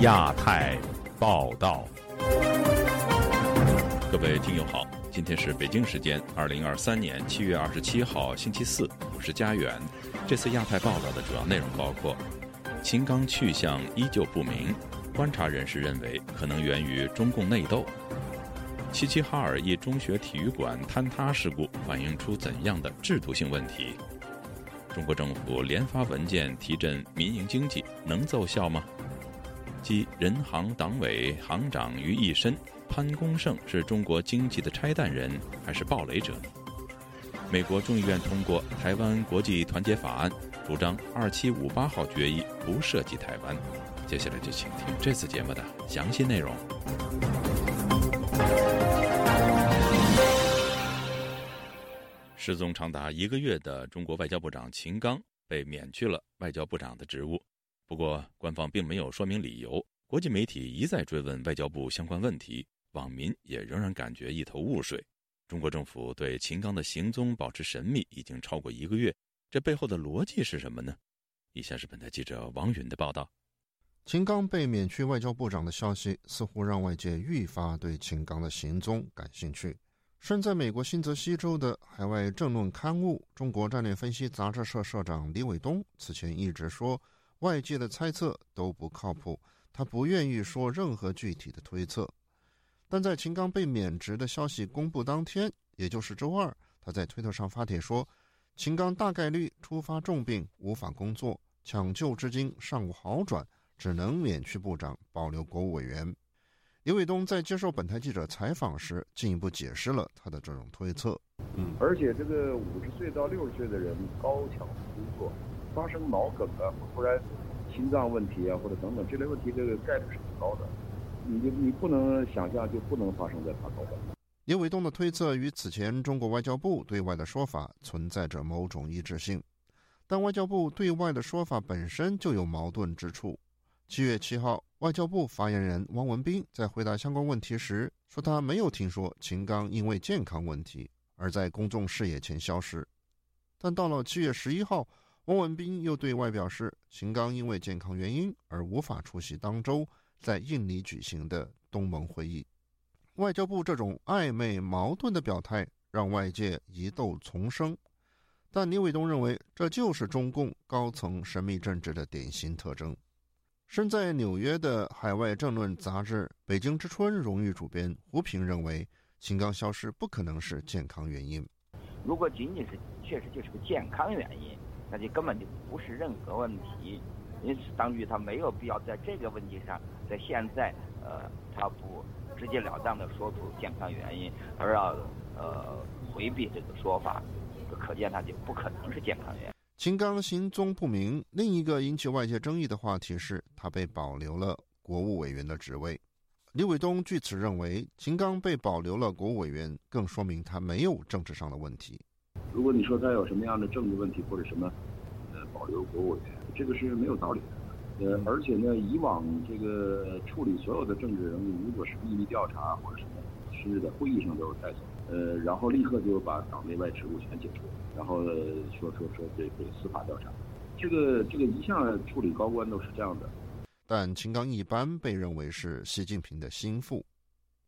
亚太报道，各位听友好，今天是北京时间二零二三年七月二十七号星期四，我是家园。这次亚太报道的主要内容包括：秦刚去向依旧不明，观察人士认为可能源于中共内斗；齐齐哈尔一中学体育馆坍塌事故反映出怎样的制度性问题？中国政府连发文件提振民营经济，能奏效吗？集人行党委行长于一身，潘功胜是中国经济的拆弹人还是暴雷者？美国众议院通过《台湾国际团结法案》，主张二七五八号决议不涉及台湾。接下来就请听这次节目的详细内容。失踪长达一个月的中国外交部长秦刚被免去了外交部长的职务。不过，官方并没有说明理由。国际媒体一再追问外交部相关问题，网民也仍然感觉一头雾水。中国政府对秦刚的行踪保持神秘已经超过一个月，这背后的逻辑是什么呢？以下是本台记者王允的报道。秦刚被免去外交部长的消息，似乎让外界愈发对秦刚的行踪感兴趣。身在美国新泽西州的海外政论刊物《中国战略分析》杂志社社长李伟东此前一直说。外界的猜测都不靠谱，他不愿意说任何具体的推测。但在秦刚被免职的消息公布当天，也就是周二，他在推特上发帖说，秦刚大概率突发重病，无法工作，抢救至今尚无好转，只能免去部长，保留国务委员。李伟东在接受本台记者采访时，进一步解释了他的这种推测。嗯，而且这个五十岁到六十岁的人高强度工作。发生脑梗啊，或突然心脏问题啊，或者等等这类问题，这个概率是很高的。你你不能想象就不能发生在他头上。刘伟东的推测与此前中国外交部对外的说法存在着某种一致性，但外交部对外的说法本身就有矛盾之处。七月七号，外交部发言人汪文斌在回答相关问题时说，他没有听说秦刚因为健康问题而在公众视野前消失。但到了七月十一号。汪文斌又对外表示，秦刚因为健康原因而无法出席当周在印尼举行的东盟会议。外交部这种暧昧矛盾的表态，让外界疑窦丛生。但李伟东认为，这就是中共高层神秘政治的典型特征。身在纽约的海外政论杂志《北京之春》荣誉主编胡平认为，秦刚消失不可能是健康原因。如果仅仅是确实就是个健康原因。那就根本就不是任何问题，因此当局他没有必要在这个问题上，在现在呃，他不直截了当的说出健康原因，而要呃回避这个说法，可见他就不可能是健康原因。秦刚行踪不明，另一个引起外界争议的话题是他被保留了国务委员的职位。李伟东据此认为，秦刚被保留了国务委员，更说明他没有政治上的问题。如果你说他有什么样的政治问题或者什么，呃，保留国务委员，这个是没有道理的。呃，而且呢，以往这个处理所有的政治人物，如果是秘密调查或者什么，是在会议上都是带走，呃，然后立刻就把党内外职务全解除，然后说说说这个司法调查，这个这个一向处理高官都是这样的。但秦刚一般被认为是习近平的心腹，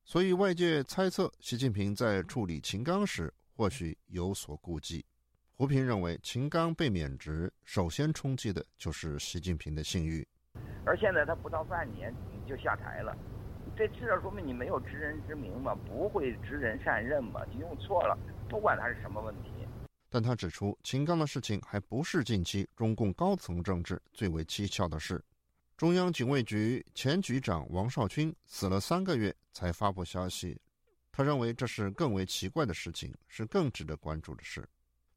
所以外界猜测习近平在处理秦刚时。或许有所顾忌，胡平认为，秦刚被免职，首先冲击的就是习近平的信誉。而现在他不到半年你就下台了，这至少说明你没有知人之明嘛，不会知人善任嘛，你用错了。不管他是什么问题。但他指出，秦刚的事情还不是近期中共高层政治最为蹊跷的事。中央警卫局前局长王少军死了三个月才发布消息。他认为这是更为奇怪的事情，是更值得关注的事。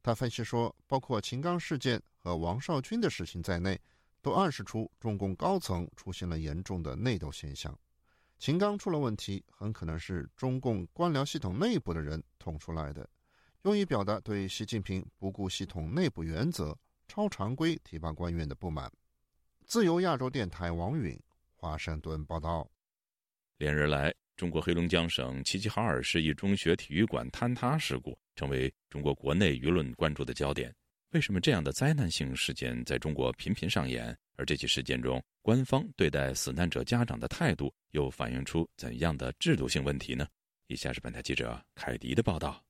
他分析说，包括秦刚事件和王少军的事情在内，都暗示出中共高层出现了严重的内斗现象。秦刚出了问题，很可能是中共官僚系统内部的人捅出来的，用以表达对习近平不顾系统内部原则、超常规提拔官员的不满。自由亚洲电台王允华盛顿报道。连日来。中国黑龙江省齐齐哈尔市一中学体育馆坍塌事故成为中国国内舆论关注的焦点。为什么这样的灾难性事件在中国频频上演？而这起事件中，官方对待死难者家长的态度又反映出怎样的制度性问题呢？以下是本台记者凯迪的报道。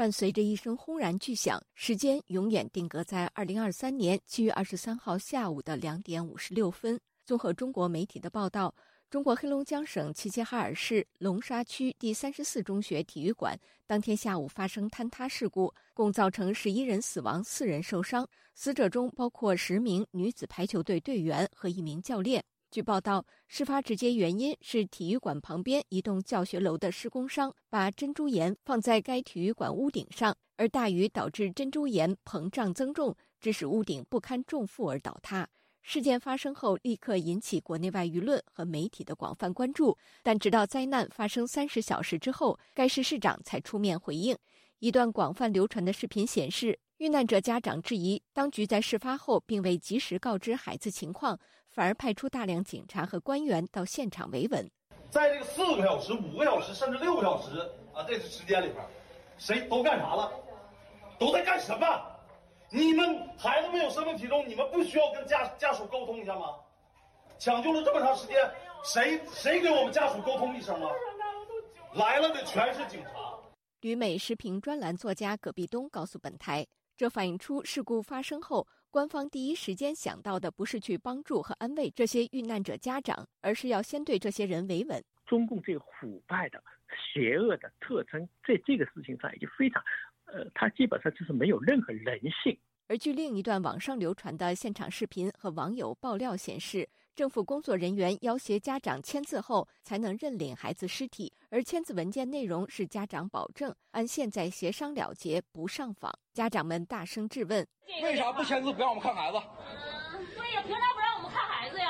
伴随着一声轰然巨响，时间永远定格在二零二三年七月二十三号下午的两点五十六分。综合中国媒体的报道。中国黑龙江省齐齐哈尔市龙沙区第三十四中学体育馆当天下午发生坍塌事故，共造成十一人死亡、四人受伤，死者中包括十名女子排球队队员和一名教练。据报道，事发直接原因是体育馆旁边一栋教学楼的施工商把珍珠岩放在该体育馆屋顶上，而大雨导致珍珠岩膨胀增重，致使屋顶不堪重负而倒塌。事件发生后，立刻引起国内外舆论和媒体的广泛关注。但直到灾难发生三十小时之后，该市市长才出面回应。一段广泛流传的视频显示，遇难者家长质疑当局在事发后并未及时告知孩子情况，反而派出大量警察和官员到现场维稳。在这个四个小时、五个小时，甚至六个小时啊，这个时间里边，谁都干啥了？都在干什么？你们孩子没有生命体重，你们不需要跟家家属沟通一下吗？抢救了这么长时间，谁谁给我们家属沟通一声吗？来了的全是警察。旅美时评专栏作家葛壁东告诉本台，这反映出事故发生后，官方第一时间想到的不是去帮助和安慰这些遇难者家长，而是要先对这些人维稳。中共这个腐败的、邪恶的特征，在这个事情上已经非常。呃，他基本上就是没有任何人性。而据另一段网上流传的现场视频和网友爆料显示，政府工作人员要挟家长签字后才能认领孩子尸体，而签字文件内容是家长保证按现在协商了结，不上访。家长们大声质问：为啥不签字不让我们看孩子？嗯，对呀，凭啥不让我们看孩子呀？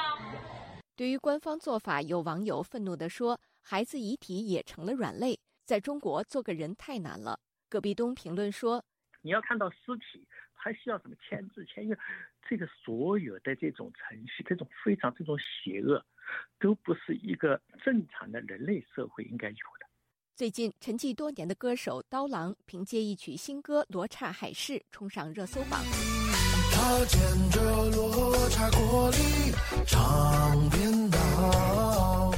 对于官方做法，有网友愤怒地说：“孩子遗体也成了软肋，在中国做个人太难了。”葛壁东评论说：“你要看到尸体，还需要什么签字签约？这个所有的这种程序，这种非常这种邪恶，都不是一个正常的人类社会应该有的。”最近沉寂多年的歌手刀郎凭借一曲新歌《罗刹海市》冲上热搜榜。他牵着罗刹国里唱编导。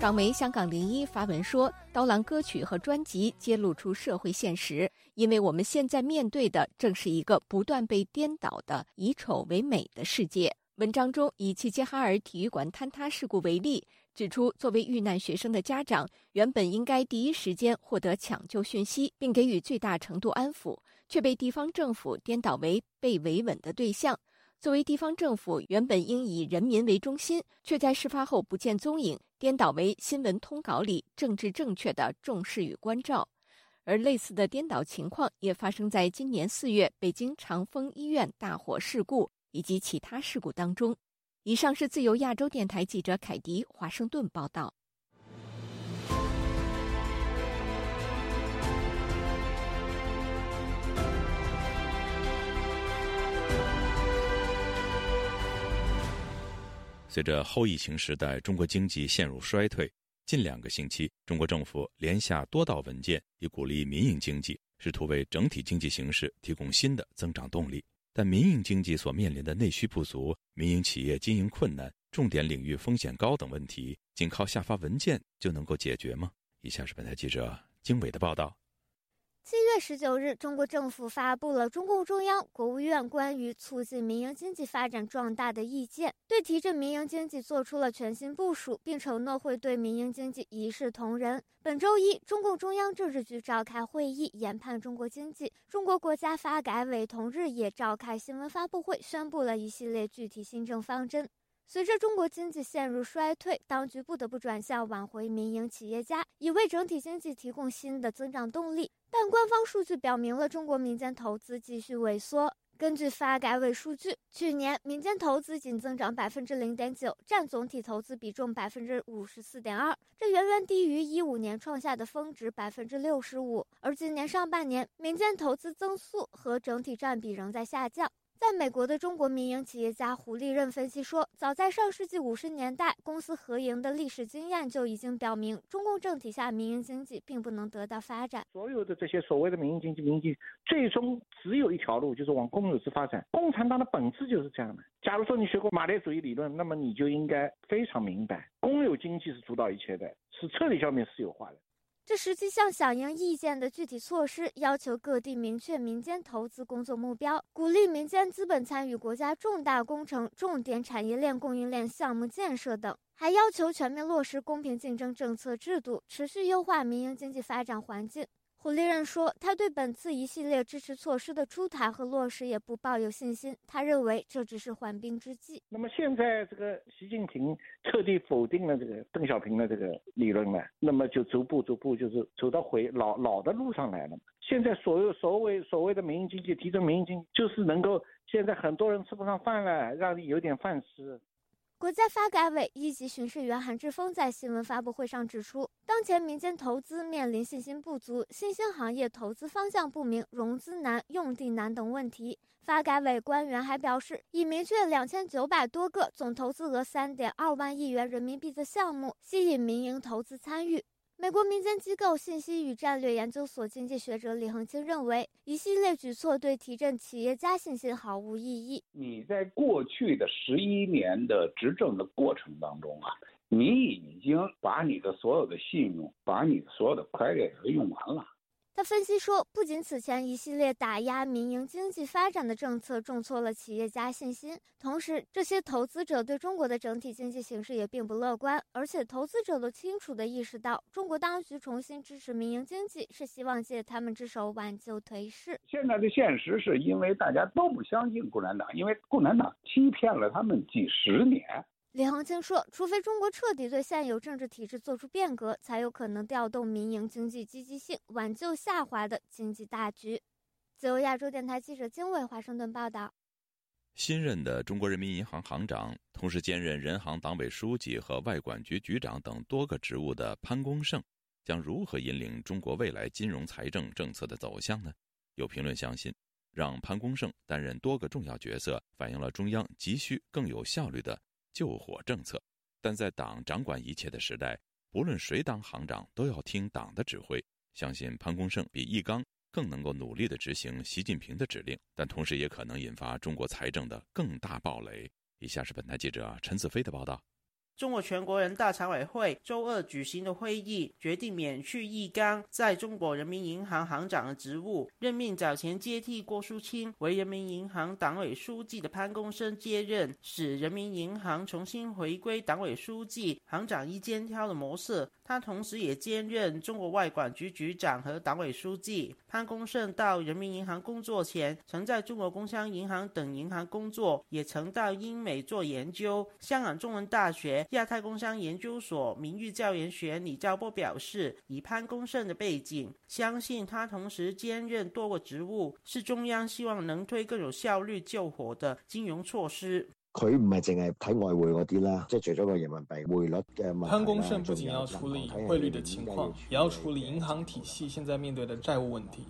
港媒香港零一发文说，刀郎歌曲和专辑揭露出社会现实，因为我们现在面对的正是一个不断被颠倒的以丑为美的世界。文章中以齐齐哈尔体育馆坍塌事故为例，指出作为遇难学生的家长，原本应该第一时间获得抢救讯息，并给予最大程度安抚，却被地方政府颠倒为被维稳的对象。作为地方政府，原本应以人民为中心，却在事发后不见踪影，颠倒为新闻通稿里政治正确的重视与关照。而类似的颠倒情况也发生在今年四月北京长峰医院大火事故以及其他事故当中。以上是自由亚洲电台记者凯迪华盛顿报道。随着后疫情时代中国经济陷入衰退，近两个星期，中国政府连下多道文件，以鼓励民营经济，试图为整体经济形势提供新的增长动力。但民营经济所面临的内需不足、民营企业经营困难、重点领域风险高等问题，仅靠下发文件就能够解决吗？以下是本台记者经纬的报道。七月十九日，中国政府发布了中共中央、国务院关于促进民营经济发展壮大的意见，对提振民营经济做出了全新部署，并承诺会对民营经济一视同仁。本周一，中共中央政治局召开会议研判中国经济，中国国家发改委同日也召开新闻发布会，宣布了一系列具体新政方针。随着中国经济陷入衰退，当局不得不转向挽回民营企业家，以为整体经济提供新的增长动力。但官方数据表明了中国民间投资继续萎缩。根据发改委数据，去年民间投资仅增长百分之零点九，占总体投资比重百分之五十四点二，这远远低于一五年创下的峰值百分之六十五。而今年上半年，民间投资增速和整体占比仍在下降。在美国的中国民营企业家胡立任分析说，早在上世纪五十年代，公私合营的历史经验就已经表明，中共政体下民营经济并不能得到发展。所有的这些所谓的民营经济，民营经济最终只有一条路，就是往公有制发展。共产党的本质就是这样的。假如说你学过马列主义理论，那么你就应该非常明白，公有经济是主导一切的，是彻底消灭私有化的。这实际上响应意见的具体措施，要求各地明确民间投资工作目标，鼓励民间资本参与国家重大工程、重点产业链供应链项目建设等，还要求全面落实公平竞争政策制度，持续优化民营经济发展环境。胡立任说，他对本次一系列支持措施的出台和落实也不抱有信心。他认为这只是缓兵之计。那么现在这个习近平彻底否定了这个邓小平的这个理论了，那么就逐步逐步就是走到回老老的路上来了。现在所有所谓所谓的民营经济提振民营经济，就是能够现在很多人吃不上饭了，让你有点饭吃。国家发改委一级巡视员韩志峰在新闻发布会上指出，当前民间投资面临信心不足、新兴行业投资方向不明、融资难、用地难等问题。发改委官员还表示，已明确两千九百多个总投资额三点二万亿元人民币的项目，吸引民营投资参与。美国民间机构信息与战略研究所经济学者李恒清认为，一系列举措对提振企业家信心毫无意义。你在过去的十一年的执政的过程当中啊，你已经把你的所有的信用，把你的所有的 credit 用完了。他分析说，不仅此前一系列打压民营经济发展的政策重挫了企业家信心，同时这些投资者对中国的整体经济形势也并不乐观，而且投资者都清楚地意识到，中国当局重新支持民营经济是希望借他们之手挽救颓势。现在的现实是因为大家都不相信共产党，因为共产党欺骗了他们几十年。李恒清说：“除非中国彻底对现有政治体制做出变革，才有可能调动民营经济积极性，挽救下滑的经济大局。”自由亚洲电台记者经纬华盛顿报道。新任的中国人民银行行长，同时兼任人行党委书记和外管局局长等多个职务的潘功胜，将如何引领中国未来金融财政政策的走向呢？有评论相信，让潘功胜担任多个重要角色，反映了中央急需更有效率的。救火政策，但在党掌管一切的时代，不论谁当行长，都要听党的指挥。相信潘功胜比易纲更能够努力地执行习近平的指令，但同时也可能引发中国财政的更大暴雷。以下是本台记者陈子飞的报道。中国全国人大常委会周二举行的会议决定免去易纲在中国人民银行行长的职务，任命早前接替郭树清为人民银行党委书记的潘功胜接任，使人民银行重新回归党委书记、行长一肩挑的模式。他同时也兼任中国外管局局长和党委书记。潘功胜到人民银行工作前，曾在中国工商银行等银行工作，也曾到英美做研究。香港中文大学亚太工商研究所名誉教研学李兆波表示，以潘功胜的背景，相信他同时兼任多个职务，是中央希望能推更有效率救火的金融措施。佢唔係淨係睇外匯嗰啲啦，即係除咗個人民幣匯率嘅問題潘功胜不僅要處理匯率的情況，也要處理銀行體系現在面對的債務問題。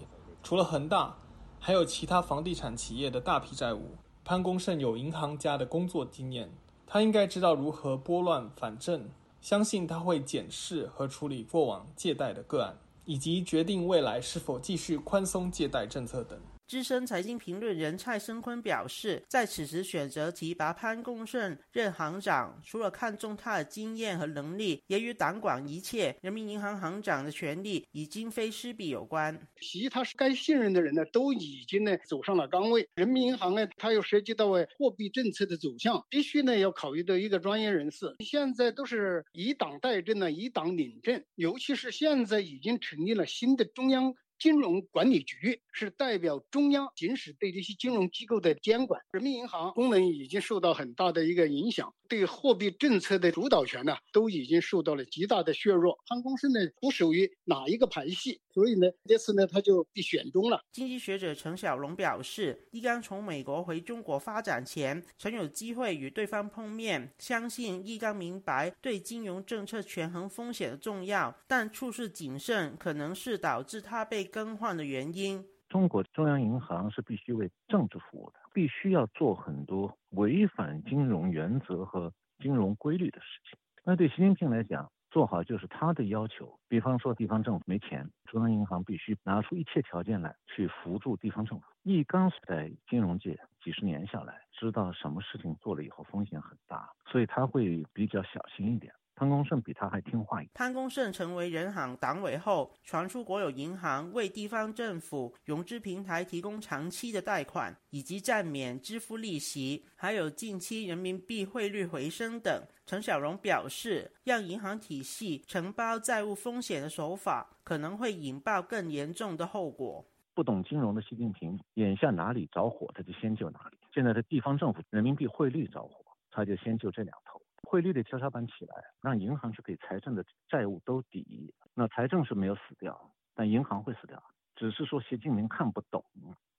除了恒大，還有其他房地產企業的大批債務。潘功勝有銀行家的工作經驗，他应该知道如何拨乱反正。相信他会检视和处理过往借贷的个案，以及决定未来是否继续宽松借贷政策等。资深财经评论人蔡生坤表示，在此时选择提拔潘功胜任行长，除了看重他的经验和能力，也与党管一切人民银行行长的权力已经非施比有关。其他该信任的人呢，都已经呢走上了岗位。人民银行呢，它又涉及到誒貨幣政策的走向，必须呢要考虑到一个专业人士。现在都是以党代政呢，以党领政，尤其是现在已经成立了新的中央。金融管理局是代表中央行使对这些金融机构的监管，人民银行功能已经受到很大的一个影响，对货币政策的主导权呢，都已经受到了极大的削弱。潘功胜呢，不属于哪一个派系，所以呢，这次呢，他就被选中了。经济学者陈小龙表示，易綱從美国回中国发展前，曾有机会与对方碰面，相信易綱明白对金融政策权衡风险的重要，但处事谨慎可能是导致他被更换的原因。中国中央银行是必须为政治服务的，必须要做很多违反金融原则和金融规律的事情。那对习近平来讲，做好就是他的要求。比方说，地方政府没钱，中央银行必须拿出一切条件来去扶助地方政府。易纲在金融界几十年下来，知道什么事情做了以后风险很大，所以他会比较小心一点。潘功胜比他还听话。潘功胜成为人行党委后，传出国有银行为地方政府融资平台提供长期的贷款，以及暂免支付利息，还有近期人民币汇率回升等。陈小荣表示，让银行体系承包债务风险的手法，可能会引爆更严重的后果。不懂金融的习近平，眼下哪里着火，他就先救哪里。现在的地方政府人民币汇率着火，他就先救这两头。汇率的跷跷板起来，让银行去给财政的债务兜底。那财政是没有死掉，但银行会死掉。只是说习近平看不懂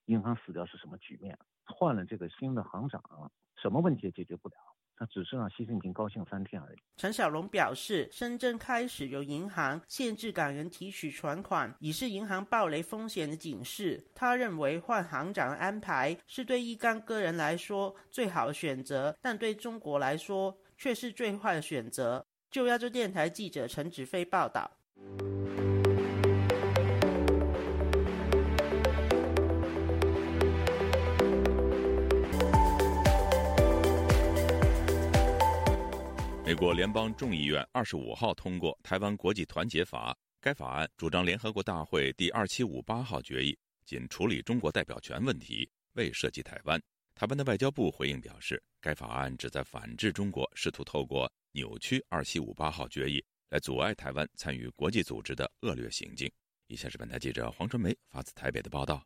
银行死掉是什么局面。换了这个新的行长，什么问题也解决不了。他只是让习近平高兴三天而已。陈小龙表示，深圳开始有银行限制港人提取存款，已是银行暴雷风险的警示。他认为换行长的安排是对一干个人来说最好的选择，但对中国来说。却是最坏的选择。就亚洲电台记者陈子飞报道。美国联邦众议院二十五号通过《台湾国际团结法》，该法案主张联合国大会第二七五八号决议仅处理中国代表权问题，未涉及台湾。台湾的外交部回应表示，该法案旨在反制中国试图透过扭曲二七五八号决议来阻碍台湾参与国际组织的恶劣行径。以下是本台记者黄春梅发自台北的报道：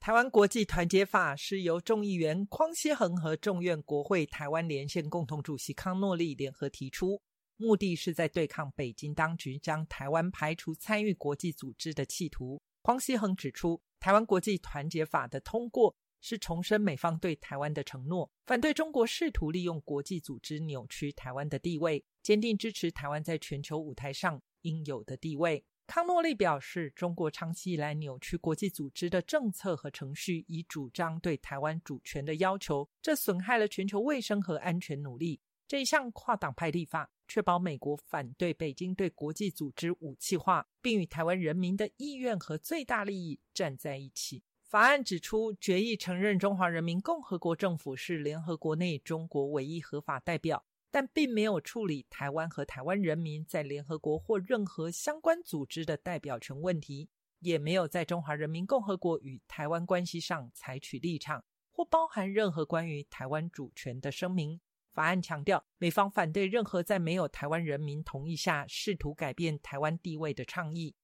台湾国际团结法是由众议员匡希恒和众院国会台湾连线共同主席康诺利联合提出，目的是在对抗北京当局将台湾排除参与国际组织的企图。匡希恒指出，台湾国际团结法的通过。是重申美方对台湾的承诺，反对中国试图利用国际组织扭曲台湾的地位，坚定支持台湾在全球舞台上应有的地位。康诺利表示，中国长期以来扭曲国际组织的政策和程序，以主张对台湾主权的要求，这损害了全球卫生和安全努力。这一项跨党派立法，确保美国反对北京对国际组织武器化，并与台湾人民的意愿和最大利益站在一起。法案指出，决议承认中华人民共和国政府是联合国内中国唯一合法代表，但并没有处理台湾和台湾人民在联合国或任何相关组织的代表权问题，也没有在中华人民共和国与台湾关系上采取立场，或包含任何关于台湾主权的声明。法案强调，美方反对任何在没有台湾人民同意下试图改变台湾地位的倡议。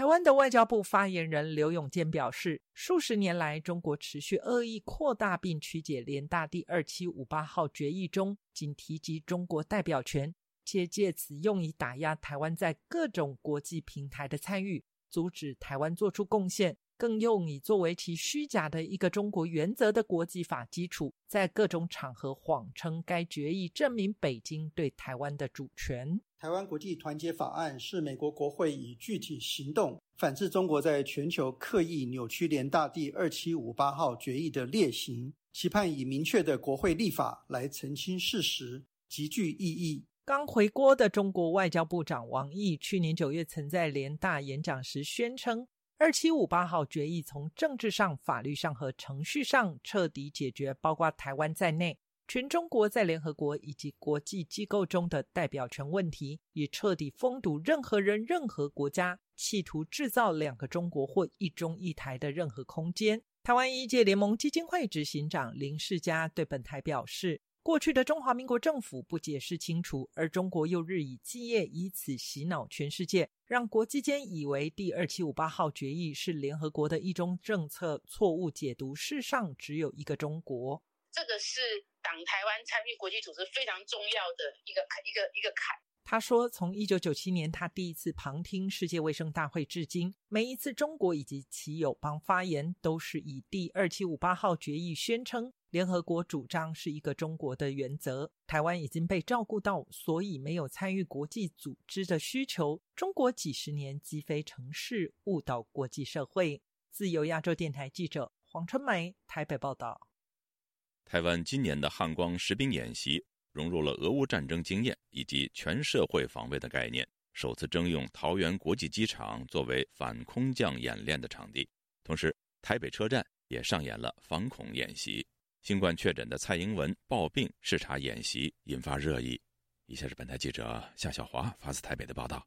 台湾的外交部发言人刘永健表示，数十年来，中国持续恶意扩大并曲解联大第二七五八号决议中仅提及中国代表权，且借此用以打压台湾在各种国际平台的参与，阻止台湾做出贡献。更用以作为其虚假的一个中国原则的国际法基础，在各种场合谎称该决议证明北京对台湾的主权。台湾国际团结法案是美国国会以具体行动反制中国在全球刻意扭曲联大第二七五八号决议的劣行，期盼以明确的国会立法来澄清事实，极具意义。刚回国的中国外交部长王毅去年九月曾在联大演讲时宣称。二七五八号决议从政治上、法律上和程序上彻底解决包括台湾在内全中国在联合国以及国际机构中的代表权问题，也彻底封堵任何人、任何国家企图制造两个中国或一中一台的任何空间。台湾一届联盟基金会执行长林世嘉对本台表示。过去的中华民国政府不解释清楚，而中国又日以继夜以此洗脑全世界，让国际间以为第二七五八号决议是联合国的一中政策错误解读，世上只有一个中国。这个是党台湾参与国际组织非常重要的一个一个一个坎。他说，从一九九七年他第一次旁听世界卫生大会至今，每一次中国以及其友邦发言，都是以第二七五八号决议宣称。联合国主张是一个中国的原则，台湾已经被照顾到，所以没有参与国际组织的需求。中国几十年积非成是，误导国际社会。自由亚洲电台记者黄春梅台北报道。台湾今年的汉光实兵演习融入了俄乌战争经验以及全社会防卫的概念，首次征用桃园国际机场作为反空降演练的场地。同时，台北车站也上演了反恐演习。新冠确诊的蔡英文抱病视察演习，引发热议。以下是本台记者夏小华发自台北的报道。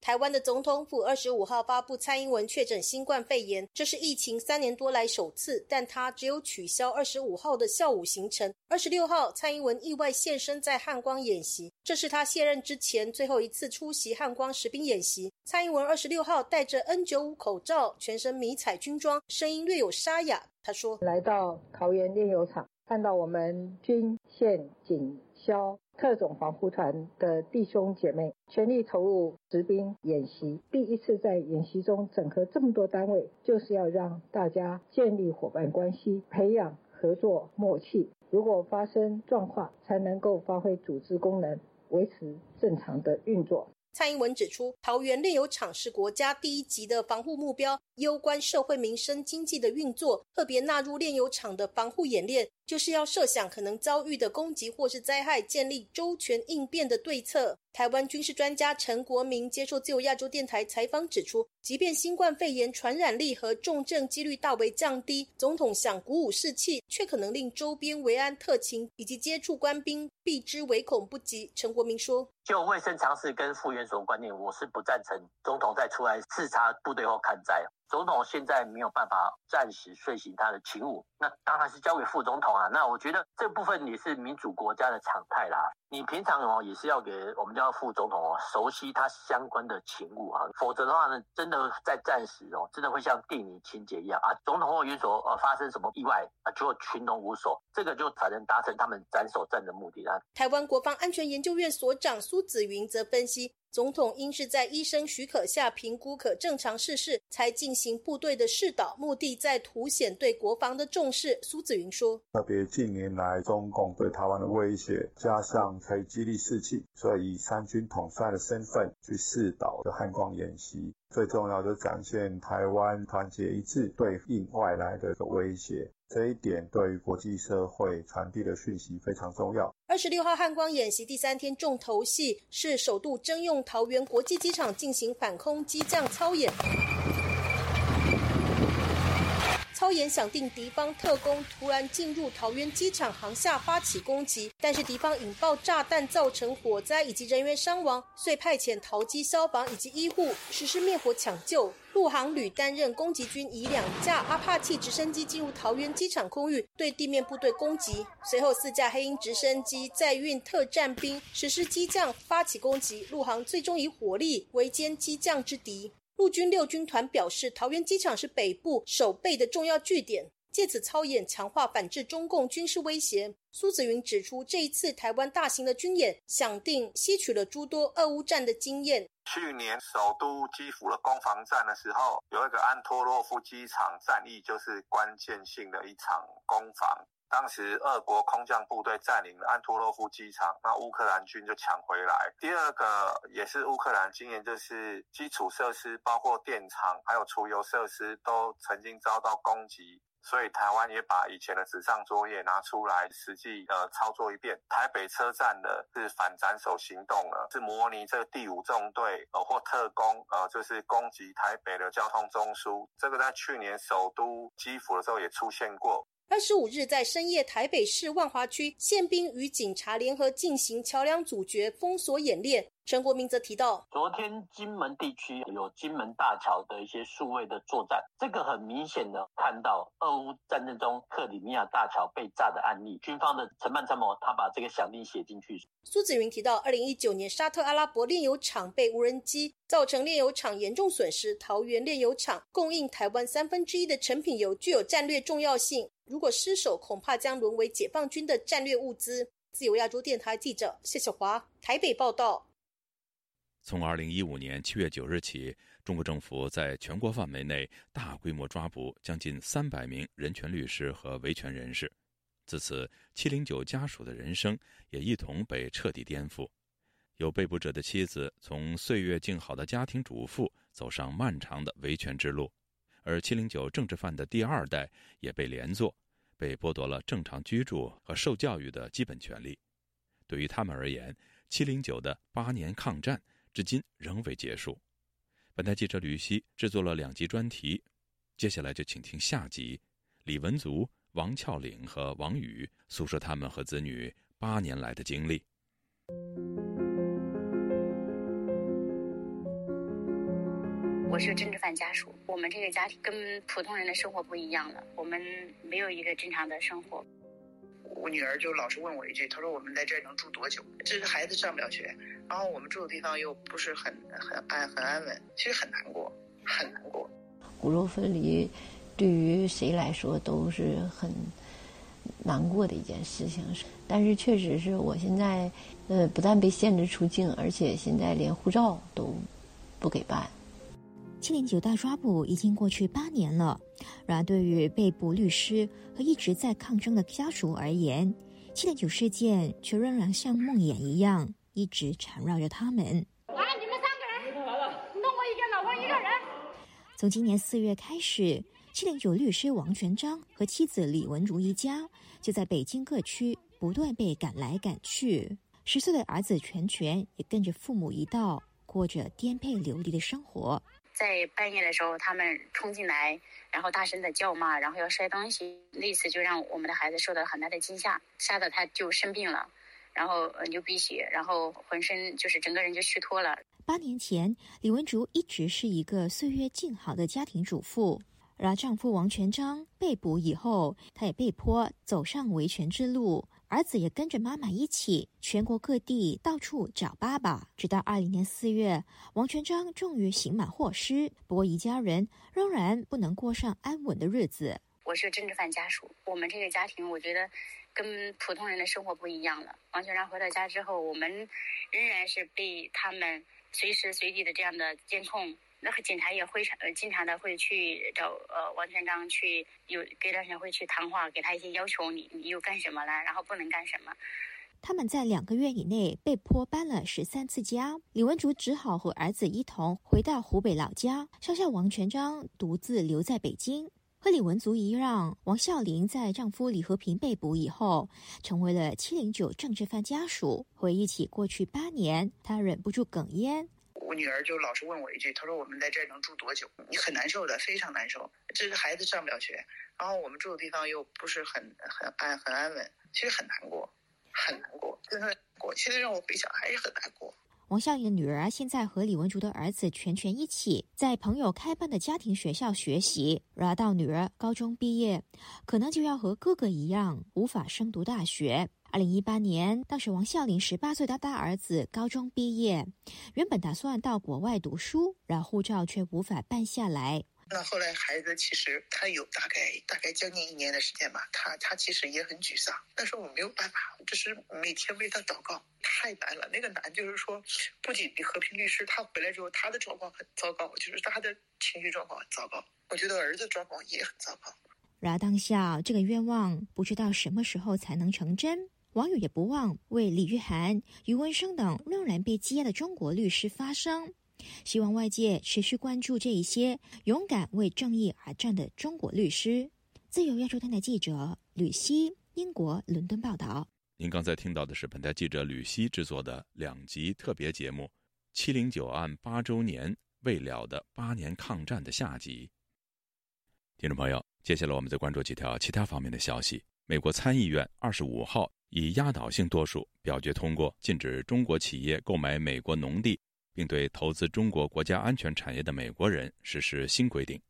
台湾的总统府二十五号发布蔡英文确诊新冠肺炎，这是疫情三年多来首次，但他只有取消二十五号的校午行程。二十六号，蔡英文意外现身在汉光演习，这是他卸任之前最后一次出席汉光实兵演习。蔡英文二十六号戴着 N 九五口罩，全身迷彩军装，声音略有沙哑。他说：“来到桃园炼油厂，看到我们军宪警消。”特种防护团的弟兄姐妹全力投入实兵演习，第一次在演习中整合这么多单位，就是要让大家建立伙伴关系，培养合作默契。如果发生状况，才能够发挥组织功能，维持正常的运作。蔡英文指出，桃园炼油厂是国家第一级的防护目标，攸关社会民生经济的运作，特别纳入炼油厂的防护演练。就是要设想可能遭遇的攻击或是灾害，建立周全应变的对策。台湾军事专家陈国明接受自由亚洲电台采访指出，即便新冠肺炎传染力和重症几率大为降低，总统想鼓舞士气，却可能令周边维安特勤以及接触官兵避之唯恐不及。陈国明说：“就卫生常识跟复原所观念，我是不赞成总统再出来视察部队后看灾。”总统现在没有办法暂时遂行他的勤务，那当然是交给副总统啊。那我觉得这部分也是民主国家的常态啦。你平常哦也是要给我们叫副总统哦熟悉他相关的勤务啊，否则的话呢，真的在暂时哦，真的会像电影情节一样啊，总统或元首呃发生什么意外啊，就群龙无首，这个就才能达成他们斩首战的目的啊。台湾国防安全研究院所长苏子云则分析。总统应是在医生许可下评估可正常逝世，才进行部队的试导，目的在凸显对国防的重视。苏子云说：“特别近年来中共对台湾的威胁，加上可以激励士气，所以以三军统帅的身份去试导的汉光演习，最重要就展现台湾团结一致，对应外来的一个威胁。”这一点对于国际社会传递的讯息非常重要。二十六号汉光演习第三天重头戏是首度征用桃园国际机场进行反空机降操演。操演想定敌方特工突然进入桃园机场航下发起攻击，但是敌方引爆炸弹造成火灾以及人员伤亡，遂派遣桃机消防以及医护实施灭火抢救。陆航旅担任攻击军，以两架阿帕奇直升机进入桃园机场空域，对地面部队攻击。随后四架黑鹰直升机载运特战兵实施机降发起攻击，陆航最终以火力围歼机降之敌。陆军六军团表示，桃园机场是北部守备的重要据点，借此操演强化反制中共军事威胁。苏子云指出，这一次台湾大型的军演，想定吸取了诸多俄乌战的经验。去年首都基辅的攻防战的时候，有一个安托洛夫机场战役，就是关键性的一场攻防。当时，俄国空降部队占领了安托洛夫机场，那乌克兰军就抢回来。第二个也是乌克兰经验，就是基础设施，包括电厂还有储油设施，都曾经遭到攻击。所以台湾也把以前的纸上作业拿出来，实际呃操作一遍。台北车站的是反斩首行动了，是模拟这个第五纵队呃或特工呃，就是攻击台北的交通中枢。这个在去年首都基辅的时候也出现过。二十五日，在深夜，台北市万华区宪兵与警察联合进行桥梁阻绝封锁演练。陈国民则提到，昨天金门地区有金门大桥的一些数位的作战，这个很明显的看到俄乌战争中克里米亚大桥被炸的案例。军方的承办参谋他把这个响应写进去。苏子云提到，二零一九年沙特阿拉伯炼油厂被无人机造成炼油厂严重损失，桃园炼油厂供应台湾三分之一的成品油，具有战略重要性。如果失守，恐怕将沦为解放军的战略物资。自由亚洲电台记者谢小华台北报道。从二零一五年七月九日起，中国政府在全国范围内大规模抓捕将近三百名人权律师和维权人士。自此，七零九家属的人生也一同被彻底颠覆。有被捕者的妻子从岁月静好的家庭主妇走上漫长的维权之路。而七零九政治犯的第二代也被连坐，被剥夺了正常居住和受教育的基本权利。对于他们而言，七零九的八年抗战至今仍未结束。本台记者吕希制作了两集专题，接下来就请听下集。李文足、王俏岭和王宇诉说他们和子女八年来的经历。我是政治犯家属，我们这个家庭跟普通人的生活不一样了，我们没有一个正常的生活。我女儿就老是问我一句，她说我们在这儿能住多久？这个孩子上不了学，然后我们住的地方又不是很很安很安稳，其实很难过，很难过。骨肉分离，对于谁来说都是很难过的一件事情。但是确实是我现在，呃，不但被限制出境，而且现在连护照都不给办。七零九大抓捕已经过去八年了，然而对于被捕律师和一直在抗争的家属而言，七零九事件却仍然像梦魇一样一直缠绕着他们。完了，你们三个人，弄我一个，老婆一个人。从今年四月开始，七零九律师王全章和妻子李文竹一家就在北京各区不断被赶来赶去，十岁的儿子全全也跟着父母一道过着颠沛流离的生活。在半夜的时候，他们冲进来，然后大声的叫骂，然后要摔东西，那次就让我们的孩子受到很大的惊吓，吓得他就生病了，然后流鼻血，然后浑身就是整个人就虚脱了。八年前，李文竹一直是一个岁月静好的家庭主妇，而丈夫王全章被捕以后，她也被迫走上维权之路。儿子也跟着妈妈一起，全国各地到处找爸爸。直到二零年四月，王全章终于刑满获释。不过，一家人仍然不能过上安稳的日子。我是政治犯家属，我们这个家庭，我觉得跟普通人的生活不一样了。王全章回到家之后，我们仍然是被他们随时随地的这样的监控。那个警察也会常呃经常的会去找呃王全章去有隔段时间会去谈话，给他一些要求，你你又干什么了？然后不能干什么？他们在两个月以内被迫搬了十三次家，李文竹只好和儿子一同回到湖北老家，剩下王全章独自留在北京。和李文竹一样，王孝林在丈夫李和平被捕以后，成为了七零九政治犯家属。回忆起过去八年，他忍不住哽咽。我女儿就老是问我一句，她说我们在这儿能住多久？你很难受的，非常难受。这个孩子上不了学，然后我们住的地方又不是很很安很安稳，其实很难过，很难过，真的过。现在让我回想还是很难过。王孝林的女儿现在和李文竹的儿子全全一起在朋友开办的家庭学校学习，然而到女儿高中毕业，可能就要和哥哥一样无法升读大学。二零一八年，当时王孝林十八岁的大儿子高中毕业，原本打算到国外读书，然后护照却无法办下来。那后来孩子其实他有大概大概将近一年的时间吧，他他其实也很沮丧。但是我没有办法，就是每天为他祷告，太难了。那个难就是说，不仅比和平律师他回来之后他的状况很糟糕，就是他的情绪状况很糟糕。我觉得儿子状况也很糟糕。然而当下这个愿望不知道什么时候才能成真。网友也不忘为李玉涵、余文生等仍然被羁押的中国律师发声，希望外界持续关注这一些勇敢为正义而战的中国律师。自由亚洲电台记者吕希，英国伦敦报道。您刚才听到的是本台记者吕希制作的两集特别节目《七零九案八周年未了的八年抗战》的下集。听众朋友，接下来我们再关注几条其他方面的消息。美国参议院二十五号。以压倒性多数表决通过禁止中国企业购买美国农地，并对投资中国国家安全产业的美国人实施新规定。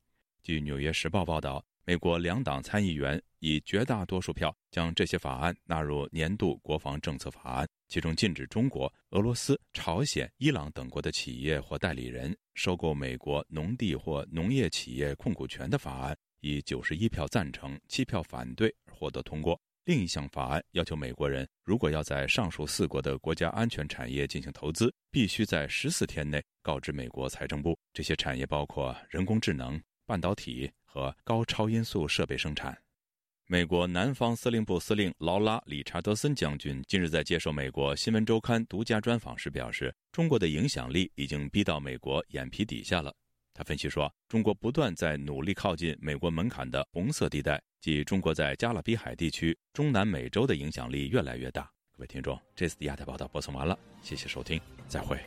据《纽约时报》报道，美国两党参议员以绝大多数票将这些法案纳入年度国防政策法案，其中禁止中国、俄罗斯、朝鲜、伊朗等国的企业或代理人收购美国农地或农业企业控股权的法案，以九十一票赞成、七票反对而获得通过。另一项法案要求美国人，如果要在上述四国的国家安全产业进行投资，必须在十四天内告知美国财政部。这些产业包括人工智能、半导体和高超音速设备生产。美国南方司令部司令劳拉·理查德森将军近日在接受美国新闻周刊独家专访时表示，中国的影响力已经逼到美国眼皮底下了。他分析说，中国不断在努力靠近美国门槛的红色地带，即中国在加勒比海地区、中南美洲的影响力越来越大。各位听众，这次的亚太报道播送完了，谢谢收听，再会。